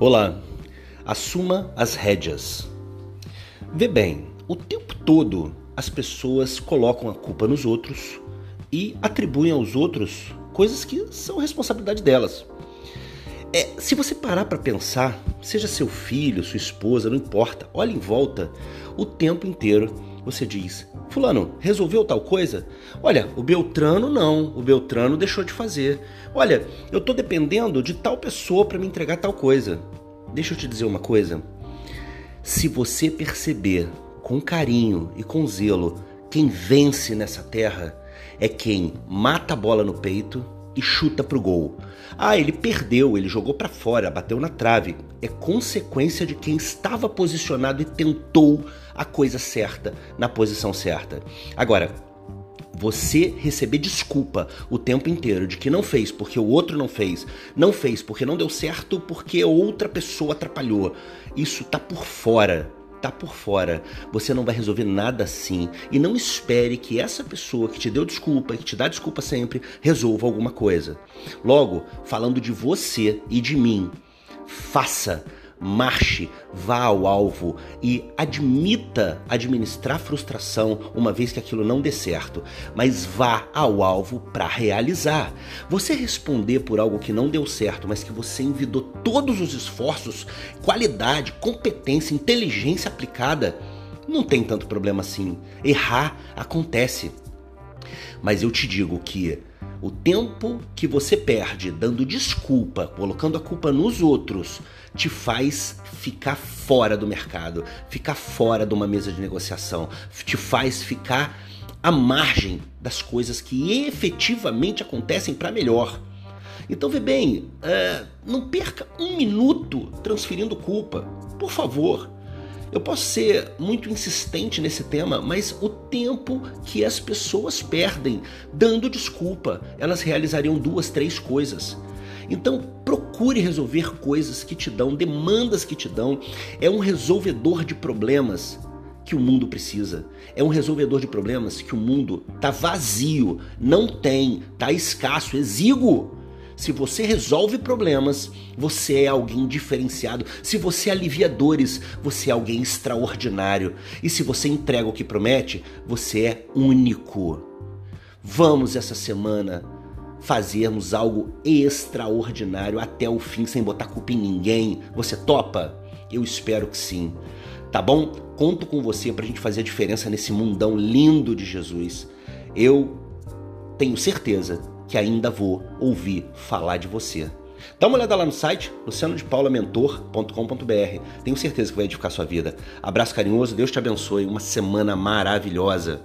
Olá, assuma as rédeas. Vê bem, o tempo todo as pessoas colocam a culpa nos outros e atribuem aos outros coisas que são responsabilidade delas. É, se você parar para pensar, seja seu filho, sua esposa, não importa, olhe em volta, o tempo inteiro você diz: Fulano, resolveu tal coisa? Olha, o Beltrano não, o Beltrano deixou de fazer. Olha, eu estou dependendo de tal pessoa para me entregar tal coisa. Deixa eu te dizer uma coisa. Se você perceber com carinho e com zelo quem vence nessa terra, é quem mata a bola no peito e chuta pro gol. Ah, ele perdeu, ele jogou para fora, bateu na trave. É consequência de quem estava posicionado e tentou a coisa certa na posição certa. Agora, você receber desculpa o tempo inteiro de que não fez porque o outro não fez, não fez porque não deu certo porque outra pessoa atrapalhou. Isso tá por fora tá por fora. Você não vai resolver nada assim. E não espere que essa pessoa que te deu desculpa e que te dá desculpa sempre resolva alguma coisa. Logo, falando de você e de mim, faça marche, vá ao alvo e admita administrar frustração uma vez que aquilo não dê certo, mas vá ao alvo para realizar. Você responder por algo que não deu certo, mas que você envidou todos os esforços, qualidade, competência, inteligência aplicada, não tem tanto problema assim. Errar acontece. Mas eu te digo que o tempo que você perde dando desculpa, colocando a culpa nos outros, te faz ficar fora do mercado, ficar fora de uma mesa de negociação, te faz ficar à margem das coisas que efetivamente acontecem para melhor. Então vê bem, uh, não perca um minuto transferindo culpa, por favor. Eu posso ser muito insistente nesse tema, mas o tempo que as pessoas perdem dando desculpa, elas realizariam duas, três coisas. Então procure resolver coisas que te dão, demandas que te dão. É um resolvedor de problemas que o mundo precisa. É um resolvedor de problemas que o mundo tá vazio, não tem, tá escasso, exíguo. Se você resolve problemas, você é alguém diferenciado. Se você alivia dores, você é alguém extraordinário. E se você entrega o que promete, você é único. Vamos essa semana fazermos algo extraordinário até o fim sem botar culpa em ninguém. Você topa? Eu espero que sim. Tá bom? Conto com você pra gente fazer a diferença nesse mundão lindo de Jesus. Eu tenho certeza que ainda vou ouvir falar de você. Dá uma olhada lá no site lucianodepaulamentor.com.br. Tenho certeza que vai edificar sua vida. Abraço carinhoso, Deus te abençoe. Uma semana maravilhosa.